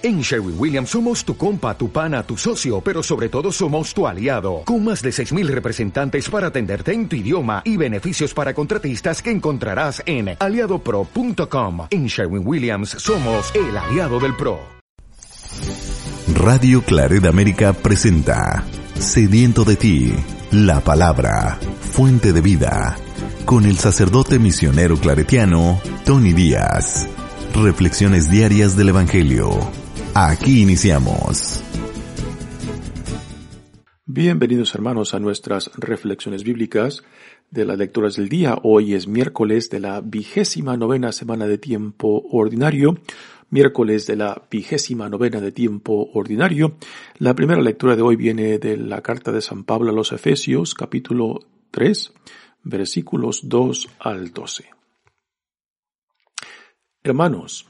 En Sherwin Williams somos tu compa, tu pana, tu socio, pero sobre todo somos tu aliado, con más de 6.000 representantes para atenderte en tu idioma y beneficios para contratistas que encontrarás en aliadopro.com. En Sherwin Williams somos el aliado del PRO. Radio Claret América presenta Sediento de ti, la palabra, fuente de vida, con el sacerdote misionero claretiano, Tony Díaz. Reflexiones diarias del Evangelio Aquí iniciamos. Bienvenidos hermanos a nuestras reflexiones bíblicas de las lecturas del día. Hoy es miércoles de la vigésima novena semana de tiempo ordinario. Miércoles de la vigésima novena de tiempo ordinario. La primera lectura de hoy viene de la carta de San Pablo a los Efesios, capítulo 3, versículos 2 al 12. Hermanos,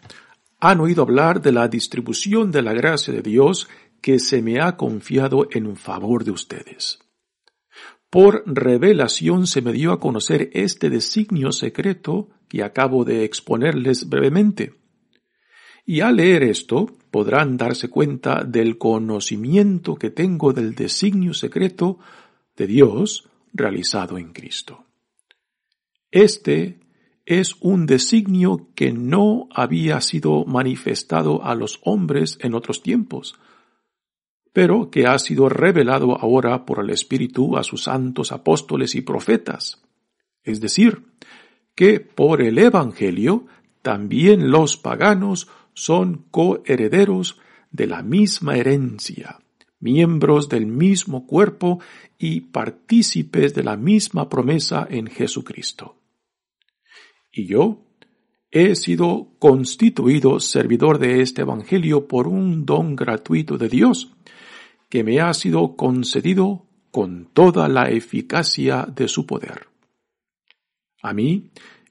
han oído hablar de la distribución de la gracia de Dios que se me ha confiado en favor de ustedes. Por revelación se me dio a conocer este designio secreto que acabo de exponerles brevemente. Y al leer esto podrán darse cuenta del conocimiento que tengo del designio secreto de Dios realizado en Cristo. Este es un designio que no había sido manifestado a los hombres en otros tiempos, pero que ha sido revelado ahora por el Espíritu a sus santos apóstoles y profetas. Es decir, que por el Evangelio también los paganos son coherederos de la misma herencia, miembros del mismo cuerpo y partícipes de la misma promesa en Jesucristo y yo he sido constituido servidor de este Evangelio por un don gratuito de Dios, que me ha sido concedido con toda la eficacia de su poder. A mí,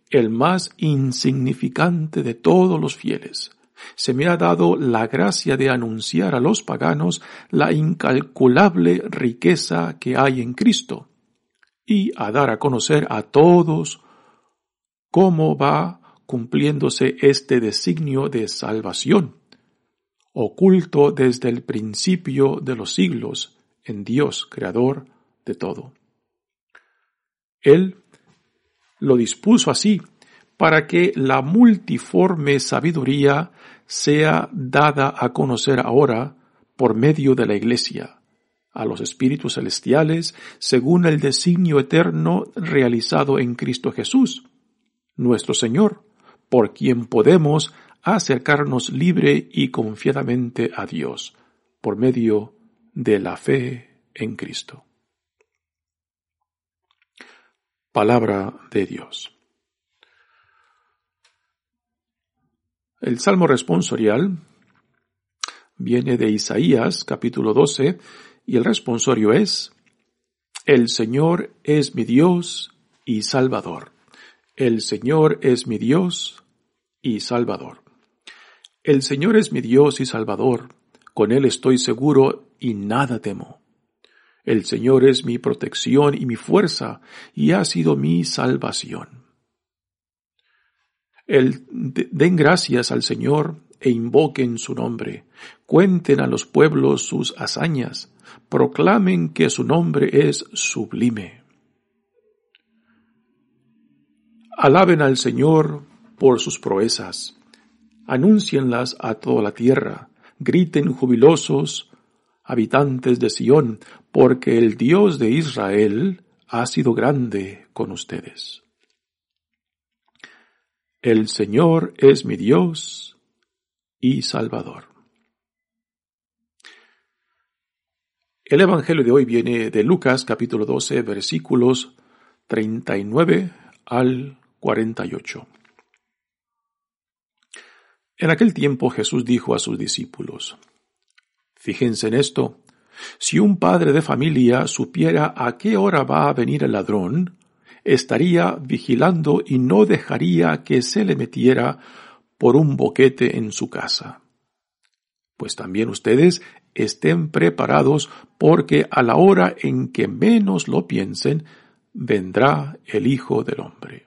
el más insignificante de todos los fieles, se me ha dado la gracia de anunciar a los paganos la incalculable riqueza que hay en Cristo, y a dar a conocer a todos cómo va cumpliéndose este designio de salvación, oculto desde el principio de los siglos en Dios, creador de todo. Él lo dispuso así para que la multiforme sabiduría sea dada a conocer ahora por medio de la Iglesia, a los espíritus celestiales, según el designio eterno realizado en Cristo Jesús, nuestro Señor, por quien podemos acercarnos libre y confiadamente a Dios, por medio de la fe en Cristo. Palabra de Dios. El Salmo responsorial viene de Isaías capítulo 12 y el responsorio es, El Señor es mi Dios y Salvador. El Señor es mi Dios y Salvador. El Señor es mi Dios y Salvador, con Él estoy seguro y nada temo. El Señor es mi protección y mi fuerza, y ha sido mi salvación. El, den gracias al Señor e invoquen su nombre, cuenten a los pueblos sus hazañas, proclamen que su nombre es sublime. Alaben al Señor por sus proezas, anúncienlas a toda la tierra, griten jubilosos, habitantes de Sión, porque el Dios de Israel ha sido grande con ustedes. El Señor es mi Dios y Salvador. El Evangelio de hoy viene de Lucas capítulo 12 versículos 39 al 48. En aquel tiempo Jesús dijo a sus discípulos, Fíjense en esto, si un padre de familia supiera a qué hora va a venir el ladrón, estaría vigilando y no dejaría que se le metiera por un boquete en su casa. Pues también ustedes estén preparados porque a la hora en que menos lo piensen, vendrá el Hijo del Hombre.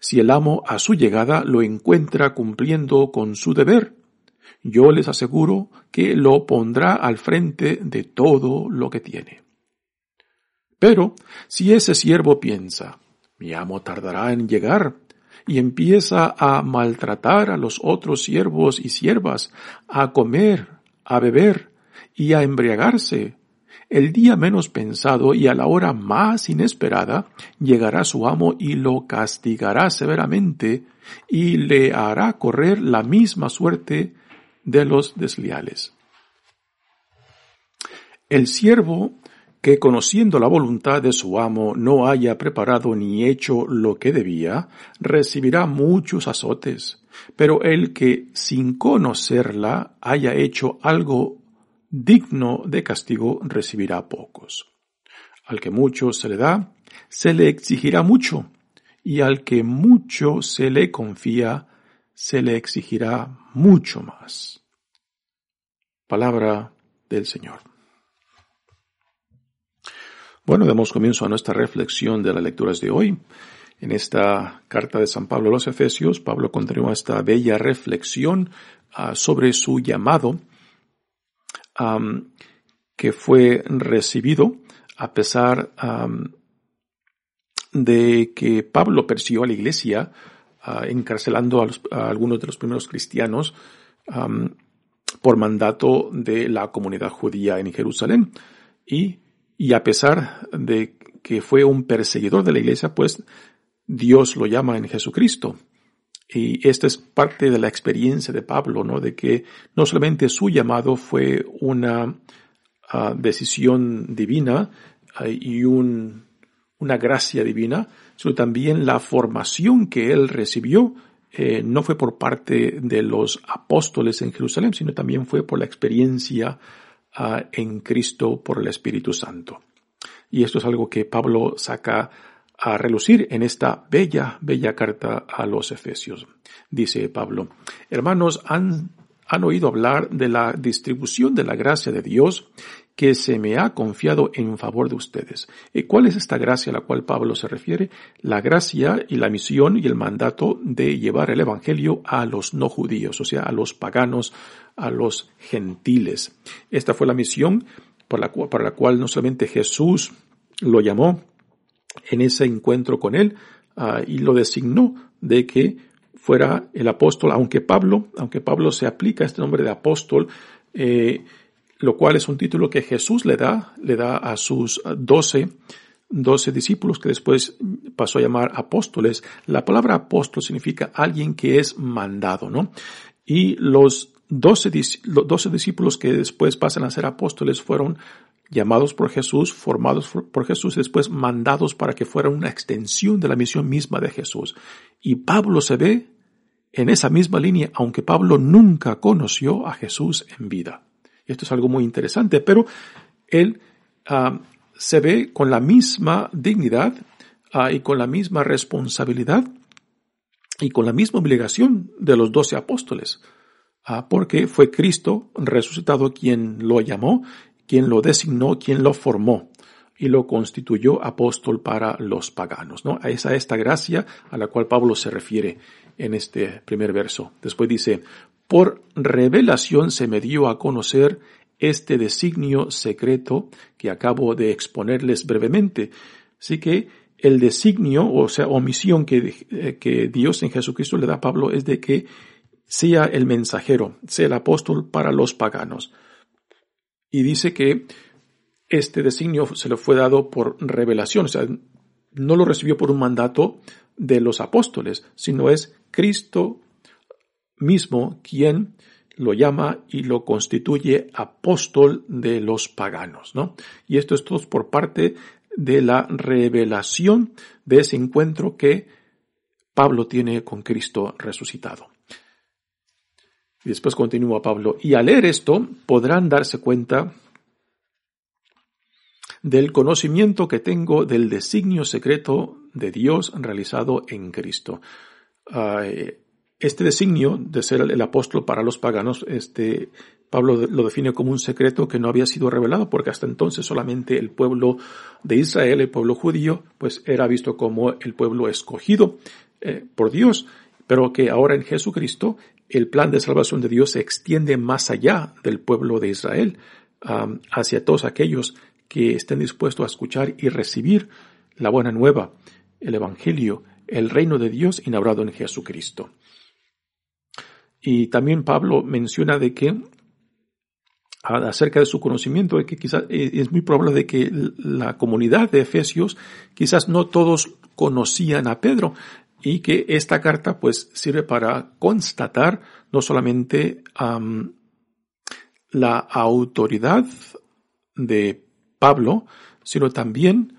si el amo a su llegada lo encuentra cumpliendo con su deber. Yo les aseguro que lo pondrá al frente de todo lo que tiene. Pero si ese siervo piensa, mi amo tardará en llegar, y empieza a maltratar a los otros siervos y siervas, a comer, a beber y a embriagarse, el día menos pensado y a la hora más inesperada llegará su amo y lo castigará severamente y le hará correr la misma suerte de los desleales. El siervo que conociendo la voluntad de su amo no haya preparado ni hecho lo que debía, recibirá muchos azotes, pero el que sin conocerla haya hecho algo digno de castigo recibirá pocos. Al que mucho se le da, se le exigirá mucho, y al que mucho se le confía, se le exigirá mucho más. Palabra del Señor. Bueno, damos comienzo a nuestra reflexión de las lecturas de hoy. En esta carta de San Pablo a los Efesios, Pablo continúa esta bella reflexión ah, sobre su llamado que fue recibido a pesar de que Pablo persiguió a la iglesia ah, encarcelando a, algunos de los primeros cristianos por mandato de la comunidad judía en Jerusalén y y a pesar de que fue un perseguidor de la iglesia, pues Dios lo llama en Jesucristo. Y esta es parte de la experiencia de Pablo, ¿no? De que no solamente su llamado fue una ah, decisión divina ah, y un, una gracia divina, sino también la formación que él recibió eh, no fue por parte de los apóstoles en Jerusalén, sino también fue por la experiencia en Cristo por el Espíritu Santo. Y esto es algo que Pablo saca a relucir en esta bella, bella carta a los Efesios. Dice Pablo, hermanos, han, han oído hablar de la distribución de la gracia de Dios que se me ha confiado en favor de ustedes. ¿Y cuál es esta gracia a la cual Pablo se refiere? La gracia y la misión y el mandato de llevar el Evangelio a los no judíos, o sea, a los paganos, a los gentiles. Esta fue la misión por la para la cual no solamente Jesús lo llamó en ese encuentro con él uh, y lo designó de que fuera el apóstol, aunque Pablo, aunque Pablo se aplica este nombre de apóstol, eh, lo cual es un título que Jesús le da, le da a sus doce, doce discípulos que después pasó a llamar apóstoles. La palabra apóstol significa alguien que es mandado, ¿no? Y los doce, doce discípulos que después pasan a ser apóstoles fueron llamados por Jesús, formados por Jesús después mandados para que fueran una extensión de la misión misma de Jesús. Y Pablo se ve en esa misma línea, aunque Pablo nunca conoció a Jesús en vida. Esto es algo muy interesante, pero él ah, se ve con la misma dignidad ah, y con la misma responsabilidad y con la misma obligación de los doce apóstoles, porque fue Cristo resucitado quien lo llamó, quien lo designó, quien lo formó y lo constituyó apóstol para los paganos. ¿no? A esa esta gracia a la cual Pablo se refiere en este primer verso. Después dice, por revelación se me dio a conocer este designio secreto que acabo de exponerles brevemente. Así que el designio, o sea, omisión que, eh, que Dios en Jesucristo le da a Pablo es de que sea el mensajero, sea el apóstol para los paganos. Y dice que este designio se le fue dado por revelación, o sea, no lo recibió por un mandato de los apóstoles, sino es Cristo mismo quien lo llama y lo constituye apóstol de los paganos, ¿no? Y esto es todo por parte de la revelación de ese encuentro que Pablo tiene con Cristo resucitado. Y después continúa Pablo, y al leer esto podrán darse cuenta del conocimiento que tengo del designio secreto de Dios realizado en Cristo. este designio de ser el apóstol para los paganos, este, Pablo lo define como un secreto que no había sido revelado porque hasta entonces solamente el pueblo de Israel, el pueblo judío, pues era visto como el pueblo escogido eh, por Dios, pero que ahora en Jesucristo el plan de salvación de Dios se extiende más allá del pueblo de Israel, hacia todos aquellos que estén dispuestos a escuchar y recibir la buena nueva, el Evangelio, el reino de Dios inaugurado en Jesucristo. Y también Pablo menciona de que acerca de su conocimiento, de que quizás eh, es muy probable de que la comunidad de Efesios quizás no todos conocían a Pedro y que esta carta pues sirve para constatar no solamente la autoridad de Pablo, sino también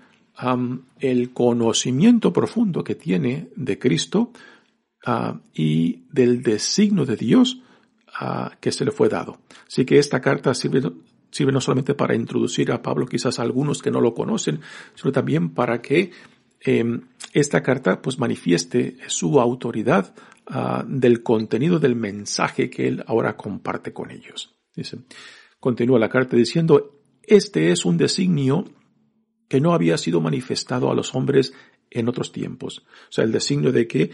el conocimiento profundo que tiene de Cristo ah, y del designio de Dios ah, que se le fue dado. Así que esta carta sirve, sirve no solamente para introducir a Pablo quizás a algunos que no lo conocen, sino también para que em, esta carta pues manifieste su autoridad ah, del contenido del mensaje que él ahora comparte con ellos. Dice, continúa la carta diciendo, este es un designio que no había sido manifestado a los hombres en otros tiempos. O sea, el designio de que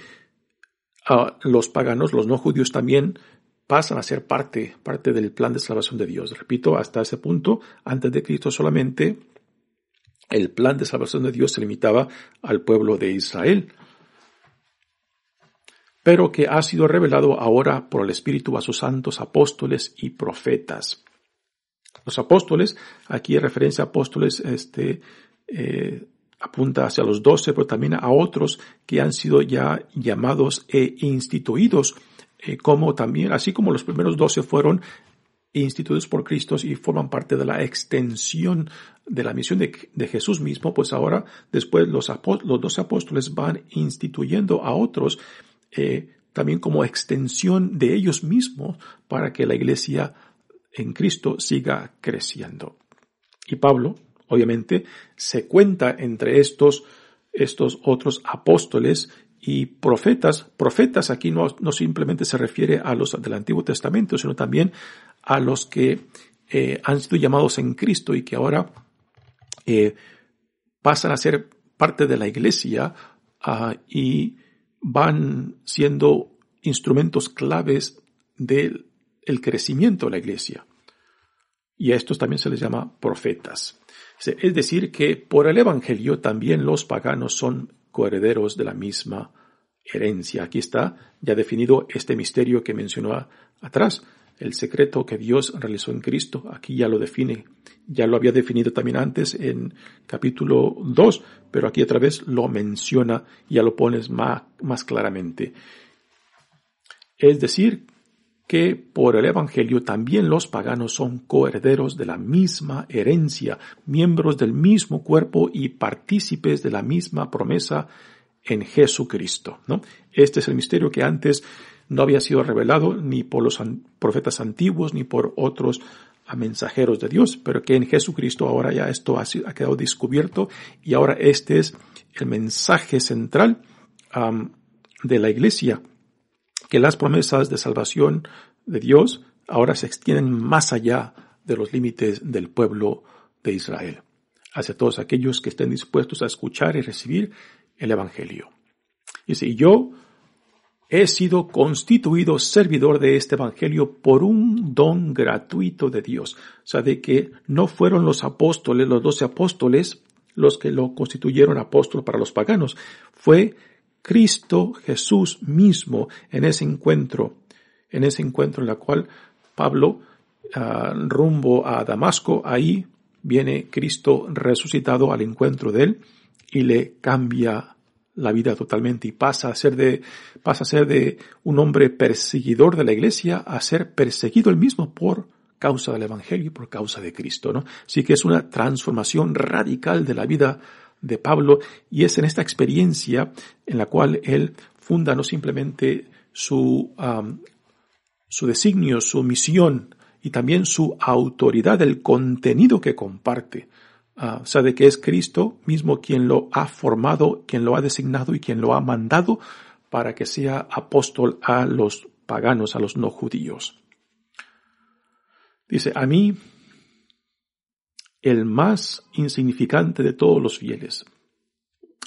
ah, los paganos, los no judíos también pasan a ser parte, parte del plan de salvación de Dios. Repito, hasta ese punto, antes de Cristo solamente el plan de salvación de Dios se limitaba al pueblo de Israel, pero que ha sido revelado ahora por el Espíritu a sus santos apóstoles y profetas. Los apóstoles, aquí en referencia a apóstoles, este, eh, apunta hacia los doce, pero también a otros que han sido ya llamados e instituidos, eh, como también, así como los primeros doce fueron instituidos por Cristo y forman parte de la extensión de la misión de, Jesús mismo, pues ahora después los, los doce apóstoles van instituyendo a otros eh, también como extensión de ellos mismos para que la iglesia en Cristo siga creciendo. Y Pablo, obviamente, se cuenta entre estos, estos otros apóstoles y profetas. Profetas aquí no, no simplemente se refiere a los del Antiguo Testamento, sino también a los que eh, han sido llamados en Cristo y que ahora eh, pasan a ser parte de la iglesia ah, y van siendo instrumentos claves del el crecimiento de la iglesia. Y a estos también se les llama profetas. Es decir, que por el Evangelio también los paganos son coherederos de la misma herencia. Aquí está ya definido este misterio que mencionó atrás, el secreto que Dios realizó en Cristo. Aquí ya lo define, ya lo había definido también antes en capítulo 2, pero aquí otra vez lo menciona ya lo pones más, más claramente. Es decir, que por el Evangelio también los paganos son coherederos de la misma herencia, miembros del mismo cuerpo y partícipes de la misma promesa en Jesucristo. ¿no? Este es el misterio que antes no había sido revelado ni por los profetas antiguos ni por otros mensajeros de Dios, pero que en Jesucristo ahora ya esto ha, quedado descubierto y ahora este es el mensaje central de la iglesia que las promesas de salvación de Dios ahora se extienden más allá de los límites del pueblo de Israel, hacia todos aquellos que estén dispuestos a escuchar y recibir el Evangelio. Y si yo he sido constituido servidor de este Evangelio por un don gratuito de Dios. O sea, de que no fueron los apóstoles, los doce apóstoles, los que lo constituyeron apóstol para los paganos. Fue Cristo Jesús mismo en ese encuentro, en ese encuentro en la cual Pablo ah, rumbo a Damasco, ahí viene Cristo resucitado al encuentro de él y le cambia la vida totalmente y pasa a ser de, pasa a ser de un hombre perseguidor de la iglesia a ser perseguido él mismo por causa del evangelio y por causa de Cristo, ¿no? Así que es una transformación radical de la vida de Pablo y es en esta experiencia en la cual él funda no simplemente su su designio, su misión y también su autoridad, el contenido que comparte. Uh, sabe que es Cristo mismo quien lo ha formado, quien lo ha designado y quien lo ha mandado para que sea apóstol a los paganos, a los no judíos. Dice, a mí, el más insignificante de todos los fieles.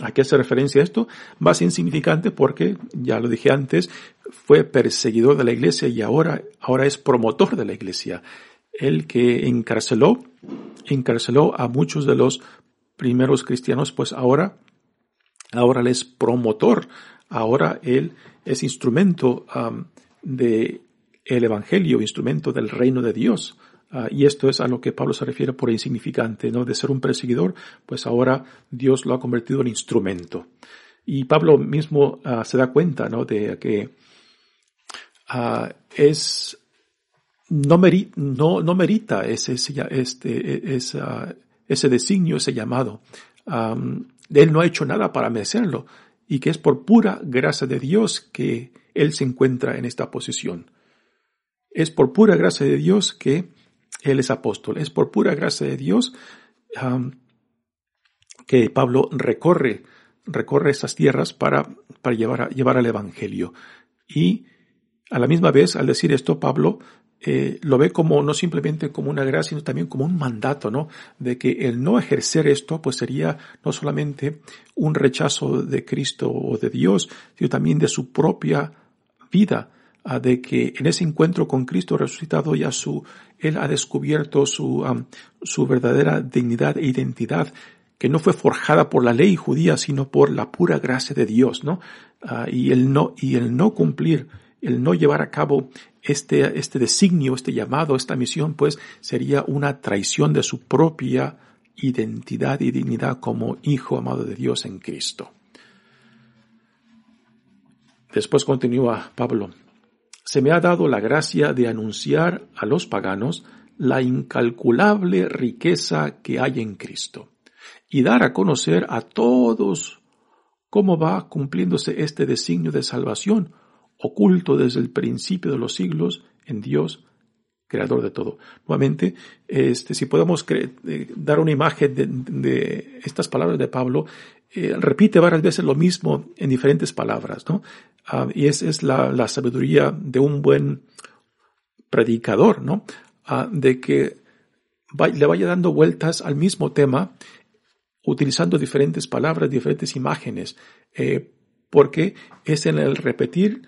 ¿A qué hace referencia esto? Más insignificante porque, ya lo dije antes, fue perseguidor de la iglesia y ahora, ahora es promotor de la iglesia. El que encarceló, encarceló a muchos de los primeros cristianos, pues ahora, ahora él es promotor, ahora él es instrumento um, de el evangelio, instrumento del reino de Dios. Ah, y esto es a lo que Pablo se refiere por insignificante, ¿no? De ser un perseguidor, pues ahora Dios lo ha convertido en instrumento. Y Pablo mismo ah, se da cuenta, ¿no? De que uh, es, no, no, no, merita ese, este, ese designio, ese llamado. él no ha hecho nada para merecerlo y que es por pura gracia de Dios que él se encuentra en esta posición. Es por pura gracia de Dios que él es apóstol. Es por pura gracia de Dios que Pablo recorre, recorre esas tierras para, para llevar, llevar al Evangelio. Y a la misma vez, al decir esto, Pablo eh, lo ve como no simplemente como una gracia, sino también como un mandato, ¿no? De que el no ejercer esto, pues sería no solamente un rechazo de Cristo o de Dios, sino también de su propia vida de que en ese encuentro con Cristo resucitado ya su, él ha descubierto su, su verdadera dignidad e identidad, que no fue forjada por la ley judía, sino por la pura gracia de Dios, ¿no? Ah, y el no, y el no cumplir, el no llevar a cabo este, este designio, este llamado, esta misión, pues sería una traición de su propia identidad y dignidad como hijo amado de Dios en Cristo. Después continúa Pablo, se me ha dado la gracia de anunciar a los paganos la incalculable riqueza que hay en Cristo y dar a conocer a todos cómo va cumpliéndose este designio de salvación oculto desde el principio de los siglos en Dios, creador de todo. Nuevamente, este, si podemos eh, dar una imagen de, estas palabras de Pablo, eh, repite varias veces lo mismo en diferentes palabras, ¿no? Ah, y esa es la, sabiduría de un buen predicador, ¿no? Ah, de que le vaya dando vueltas al mismo tema, utilizando diferentes palabras, diferentes imágenes, eh, porque es en el repetir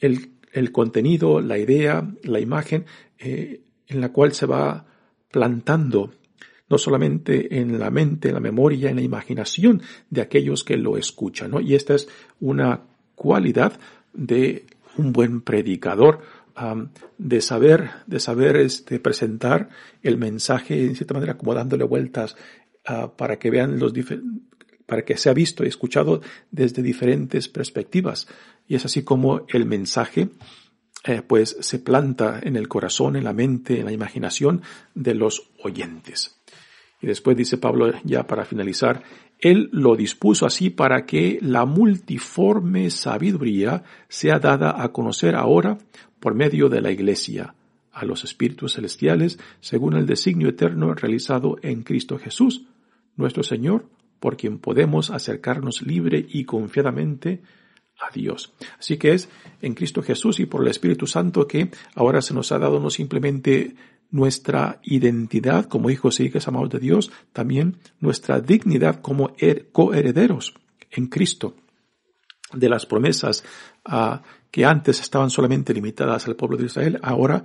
el, contenido, la idea, la imagen, eh, en la cual se va plantando no solamente en la mente, en la memoria, en la imaginación de aquellos que lo escuchan, ¿no? Y esta es una cualidad de un buen predicador, de saber, de saber este, presentar el mensaje en cierta manera como dándole vueltas ah, para que vean los para que sea visto y escuchado desde diferentes perspectivas. Y es así como el mensaje eh, pues se planta en el corazón, en la mente, en la imaginación de los oyentes. Y después dice Pablo, ya para finalizar, Él lo dispuso así para que la multiforme sabiduría sea dada a conocer ahora por medio de la Iglesia a los espíritus celestiales según el designio eterno realizado en Cristo Jesús, nuestro Señor, por quien podemos acercarnos libre y confiadamente a Dios. Así que es en Cristo Jesús y por el Espíritu Santo que ahora se nos ha dado no simplemente nuestra identidad como hijos e hijas amados de Dios, también nuestra dignidad como coherederos en Cristo de las promesas ah, que antes estaban solamente limitadas al pueblo de Israel, ahora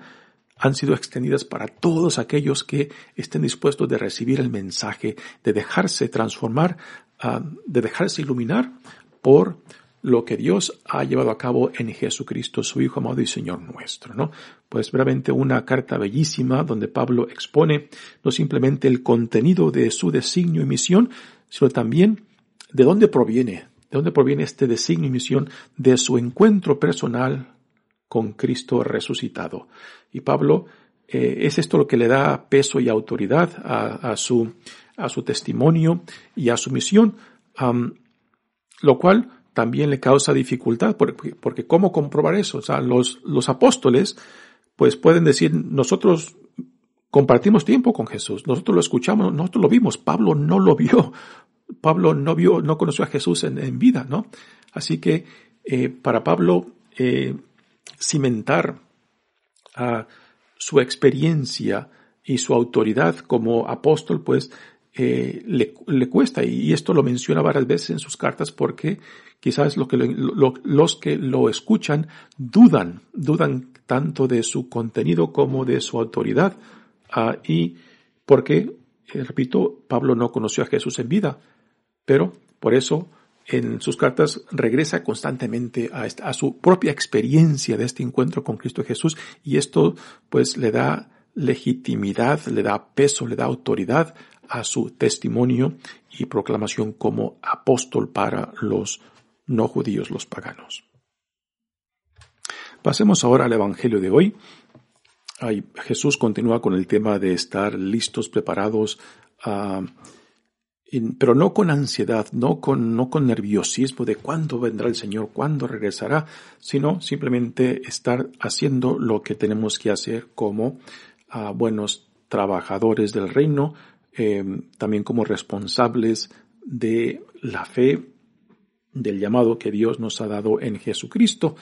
han sido extendidas para todos aquellos que estén dispuestos de recibir el mensaje, de dejarse transformar, ah, de dejarse iluminar por lo que Dios ha llevado a cabo en Jesucristo, su Hijo amado y Señor nuestro, ¿no? Pues realmente una carta bellísima donde Pablo expone no simplemente el contenido de su designio y misión, sino también de dónde proviene, de dónde proviene este designio y misión de su encuentro personal con Cristo resucitado. Y Pablo, eh, es esto lo que le da peso y autoridad a, su, a su testimonio y a su misión, lo cual también le causa dificultad, porque, porque ¿cómo comprobar eso? O sea, los, los apóstoles, pues pueden decir, nosotros compartimos tiempo con Jesús, nosotros lo escuchamos, nosotros lo vimos, Pablo no lo vio, Pablo no vio, no conoció a Jesús en, vida, ¿no? Así que eh, para Pablo eh, cimentar su experiencia y su autoridad como apóstol, pues eh, le, cuesta, y esto lo menciona varias veces en sus cartas porque quizás los que lo escuchan dudan, dudan tanto de su contenido como de su autoridad. Ah, y porque, eh, repito, Pablo no conoció a Jesús en vida, pero por eso en sus cartas regresa constantemente a, a, su propia experiencia de este encuentro con Cristo Jesús y esto pues le da legitimidad, le da peso, le da autoridad a su testimonio y proclamación como apóstol para los no judíos, los paganos. Pasemos ahora al Evangelio de hoy. Jesús continúa con el tema de estar listos, preparados, ah, pero no con ansiedad, no con, no con nerviosismo de cuándo vendrá el Señor, cuándo regresará, sino simplemente estar haciendo lo que tenemos que hacer como ah, buenos trabajadores del reino, em, también como responsables de la fe, del llamado que Dios nos ha dado en Jesucristo.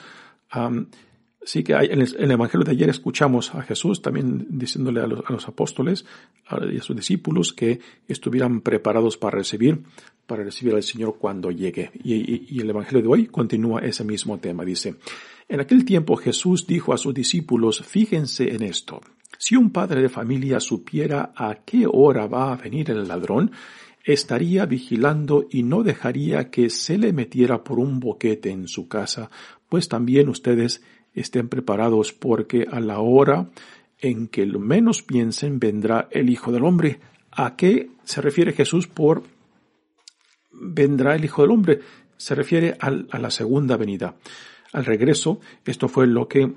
Sí que en, el, Evangelio de ayer escuchamos a Jesús también diciéndole a los, apóstoles y a sus discípulos que estuvieran preparados para recibir, para recibir al Señor cuando llegue. Y, el Evangelio de hoy continúa ese mismo tema. Dice, en aquel tiempo Jesús dijo a sus discípulos, fíjense en esto. Si un padre de familia supiera a qué hora va a venir el ladrón, estaría vigilando y no dejaría que se le metiera por un boquete en su casa, pues también ustedes estén preparados porque a la hora en que lo menos piensen vendrá el Hijo del Hombre. ¿A qué se refiere Jesús por vendrá el Hijo del Hombre? Se refiere a la segunda venida, al regreso. Esto fue lo que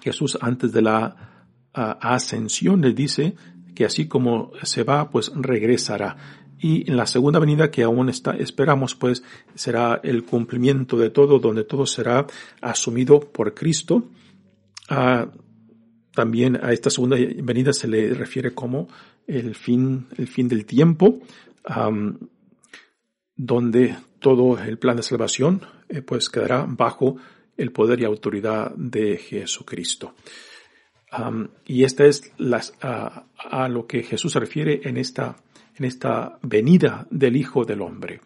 Jesús antes de la ascensión le dice que así como se va, pues regresará y en la segunda venida que aún está, esperamos, pues será el cumplimiento de todo, donde todo será asumido por Cristo. Ah, también a esta segunda venida se le refiere como el fin, el fin del tiempo, donde todo el plan de salvación eh, pues quedará bajo el poder y autoridad de Jesucristo. y esta es las, a lo que Jesús se refiere en esta en esta venida del Hijo del Hombre.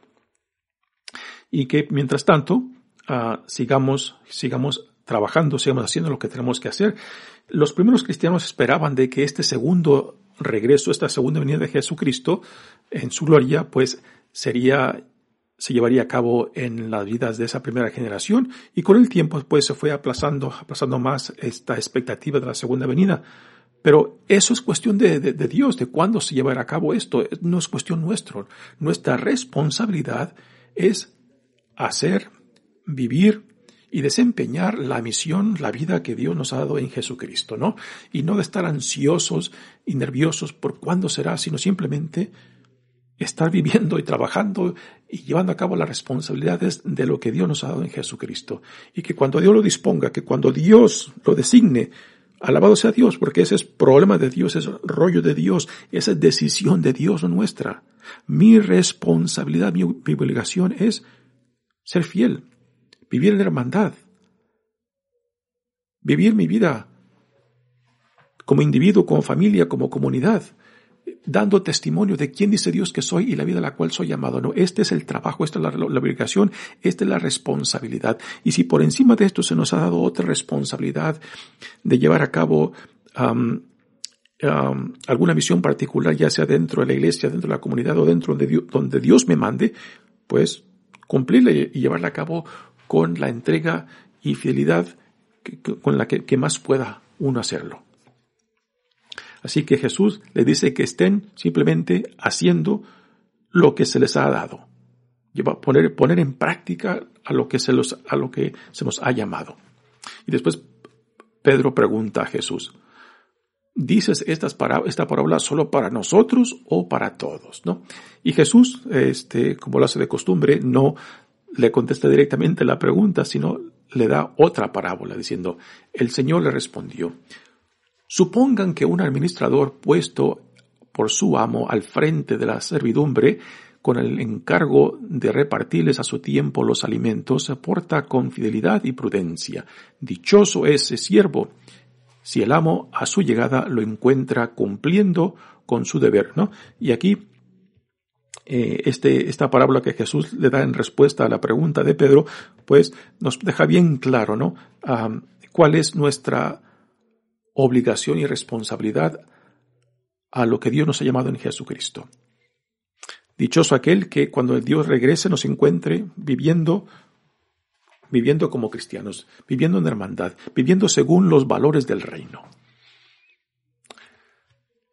Y que mientras tanto ah, sigamos, sigamos trabajando, sigamos haciendo lo que tenemos que hacer. Los primeros cristianos esperaban de que este segundo regreso, esta segunda venida de Jesucristo en su gloria, pues sería se llevaría a cabo en las vidas de esa primera generación y con el tiempo pues se fue aplazando, aplazando más esta expectativa de la segunda venida. Pero eso es cuestión de, Dios, de cuándo se llevará a cabo esto. No es cuestión nuestra. Nuestra responsabilidad es hacer, vivir y desempeñar la misión, la vida que Dios nos ha dado en Jesucristo, ¿no? Y no de estar ansiosos y nerviosos por cuándo será, sino simplemente estar viviendo y trabajando y llevando a cabo las responsabilidades de lo que Dios nos ha dado en Jesucristo. Y que cuando Dios lo disponga, que cuando Dios lo designe, Alabado sea Dios, porque ese es problema de Dios, es rollo de Dios, esa es decisión de Dios nuestra. Mi responsabilidad, mi, obligación es ser fiel, vivir en hermandad, vivir mi vida como individuo, como familia, como comunidad, dando testimonio de quién dice Dios que soy y la vida a la cual soy llamado. No, este es el trabajo, esta es la, obligación, esta es la responsabilidad. Y si por encima de esto se nos ha dado otra responsabilidad de llevar a cabo alguna misión particular, ya sea dentro de la iglesia, dentro de la comunidad o dentro de donde Dios me mande, pues cumplirla y llevarla a cabo con la entrega y fidelidad con la que más pueda uno hacerlo. Así que Jesús le dice que estén simplemente haciendo lo que se les ha dado. Poner, poner en práctica a lo que se los, a lo que se nos ha llamado. Y después Pedro pregunta a Jesús, ¿dices estas esta parábola solo para nosotros o para todos? ¿no? Y Jesús, este, como lo hace de costumbre, no le contesta directamente la pregunta, sino le da otra parábola diciendo, el Señor le respondió, supongan que un administrador puesto por su amo al frente de la servidumbre, con el encargo de repartirles a su tiempo los alimentos, se porta con fidelidad y prudencia. Dichoso ese siervo, si el amo a su llegada lo encuentra cumpliendo con su deber, ¿no? Y aquí eh, este, esta parábola que Jesús le da en respuesta a la pregunta de Pedro, pues nos deja bien claro, ¿no? cuál es nuestra obligación y responsabilidad a lo que Dios nos ha llamado en Jesucristo. Dichoso aquel que cuando Dios regrese nos encuentre viviendo viviendo como cristianos, viviendo en hermandad, viviendo según los valores del reino.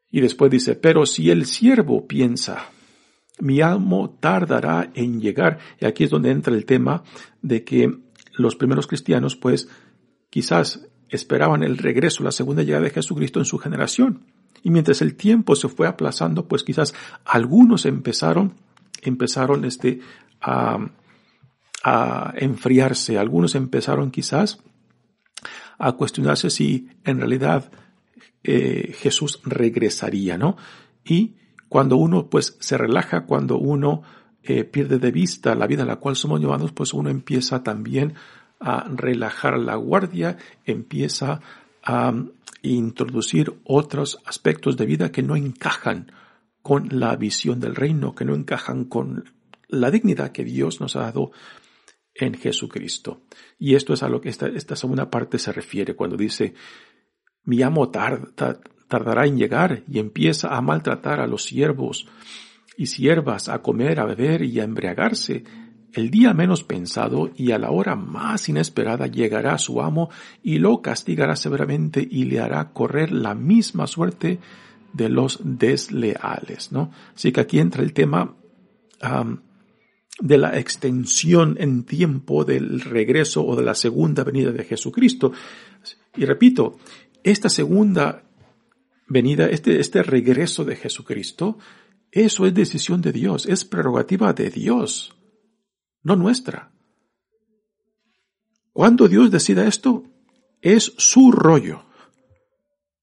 Y después dice, pero si el siervo piensa, mi amo tardará en llegar. Y aquí es donde entra el tema de que los primeros cristianos, pues, quizás esperaban el regreso, la segunda llegada de Jesucristo en su generación. Y mientras el tiempo se fue aplazando, pues quizás algunos empezaron, empezaron este, a, a enfriarse. Algunos empezaron quizás a cuestionarse si en realidad eh, Jesús regresaría, ¿no? Y cuando uno pues se relaja, cuando uno eh, pierde de vista la vida a la cual somos llamados, pues uno empieza también a relajar la guardia, empieza a introducir otros aspectos de vida que no encajan con la visión del reino, que no encajan con la dignidad que Dios nos ha dado en Jesucristo. Y esto es a lo que esta, esta segunda parte se refiere cuando dice, mi amo tarda, tardará en llegar y empieza a maltratar a los siervos y siervas, a comer, a beber y a embriagarse. El día menos pensado y a la hora más inesperada llegará su amo y lo castigará severamente y le hará correr la misma suerte de los desleales, ¿no? Así que aquí entra el tema de la extensión en tiempo del regreso o de la segunda venida de Jesucristo. Y repito, esta segunda venida, este, este regreso de Jesucristo, eso es decisión de Dios, es prerrogativa de Dios, no nuestra. Cuando Dios decida esto, es su rollo.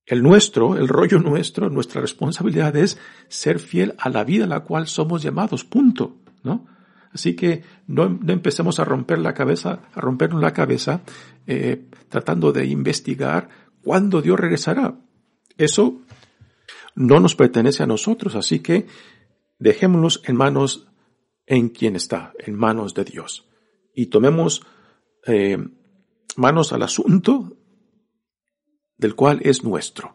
El nuestro, el rollo nuestro, nuestra responsabilidad es ser fiel a la vida a la cual somos llamados, punto, ¿no? Así que no, empecemos a romper la cabeza, a rompernos la cabeza, eh, tratando de investigar cuándo Dios regresará. Eso no nos pertenece a nosotros, así que dejémonos en manos en quien está, en manos de Dios. Y tomemos eh, manos al asunto del cual es nuestro.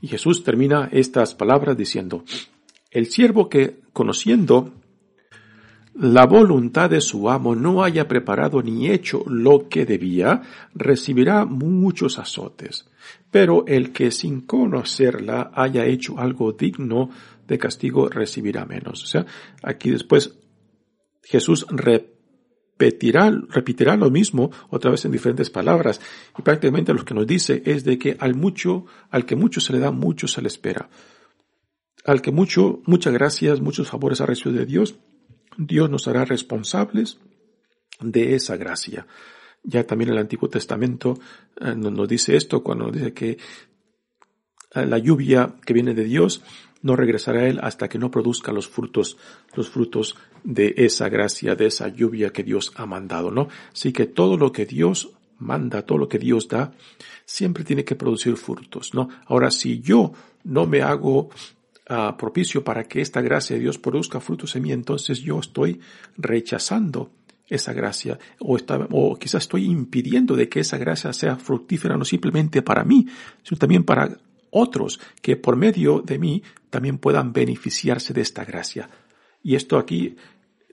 Y Jesús termina estas palabras diciendo, el siervo que, conociendo la voluntad de su amo no haya preparado ni hecho lo que debía, recibirá muchos azotes. Pero el que sin conocerla haya hecho algo digno de castigo recibirá menos. O sea, aquí después Jesús repetirá, repetirá lo mismo otra vez en diferentes palabras. Y prácticamente lo que nos dice es de que al mucho, al que mucho se le da, mucho se le espera. Al que mucho, muchas gracias, muchos favores ha recibido de Dios, Dios nos hará responsables de esa gracia. Ya también el Antiguo Testamento eh, nos dice esto cuando nos dice que eh, la lluvia que viene de Dios no regresará a él hasta que no produzca los frutos, los frutos de esa gracia, de esa lluvia que Dios ha mandado, ¿no? Así que todo lo que Dios manda, todo lo que Dios da, siempre tiene que producir frutos, ¿no? Ahora, si yo no me hago propicio para que esta gracia de Dios produzca frutos en mí, entonces yo estoy rechazando esa gracia o, está, o quizás estoy impidiendo de que esa gracia sea fructífera no simplemente para mí, sino también para otros que por medio de mí también puedan beneficiarse de esta gracia. Y esto aquí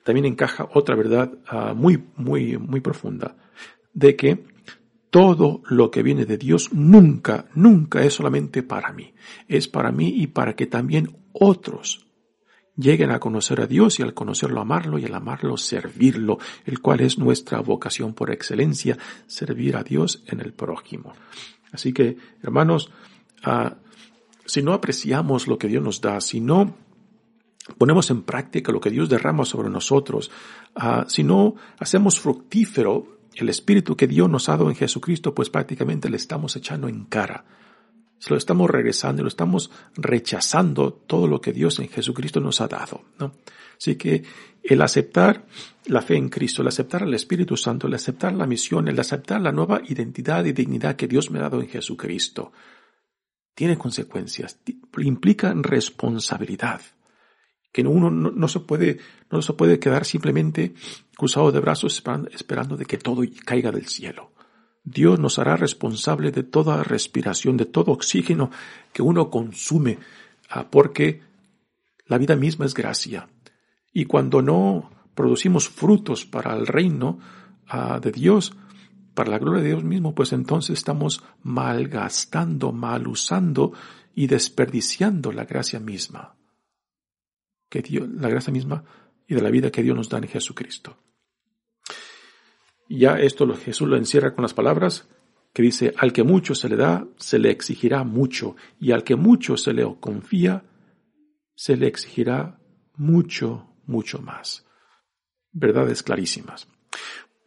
también encaja otra verdad ah, muy, muy, muy profunda, de que todo lo que viene de Dios nunca, nunca es solamente para mí. Es para mí y para que también otros lleguen a conocer a Dios y al conocerlo amarlo y al amarlo servirlo, el cual es nuestra vocación por excelencia, servir a Dios en el prójimo. Así que, hermanos, ah, si no apreciamos lo que Dios nos da, si no ponemos en práctica lo que Dios derrama sobre nosotros, uh, si no hacemos fructífero el Espíritu que Dios nos ha dado en Jesucristo, pues prácticamente le estamos echando en cara. Se lo estamos regresando, lo estamos rechazando todo lo que Dios en Jesucristo nos ha dado. ¿no? Así que el aceptar la fe en Cristo, el aceptar al Espíritu Santo, el aceptar la misión, el aceptar la nueva identidad y dignidad que Dios me ha dado en Jesucristo, tiene consecuencias, implica responsabilidad que uno no, se puede, no se puede quedar simplemente cruzado de brazos esperando, de que todo caiga del cielo. Dios nos hará responsable de toda respiración, de todo oxígeno que uno consume, ah, porque la vida misma es gracia. Y cuando no producimos frutos para el reino ah, de Dios, para la gloria de Dios mismo, pues entonces estamos malgastando, mal usando y desperdiciando la gracia misma que Dios, la gracia misma y de la vida que Dios nos da en Jesucristo. Ya esto Jesús lo encierra con las palabras que dice, al que mucho se le da, se le exigirá mucho, y al que mucho se le confía, se le exigirá mucho, mucho más. Verdades clarísimas.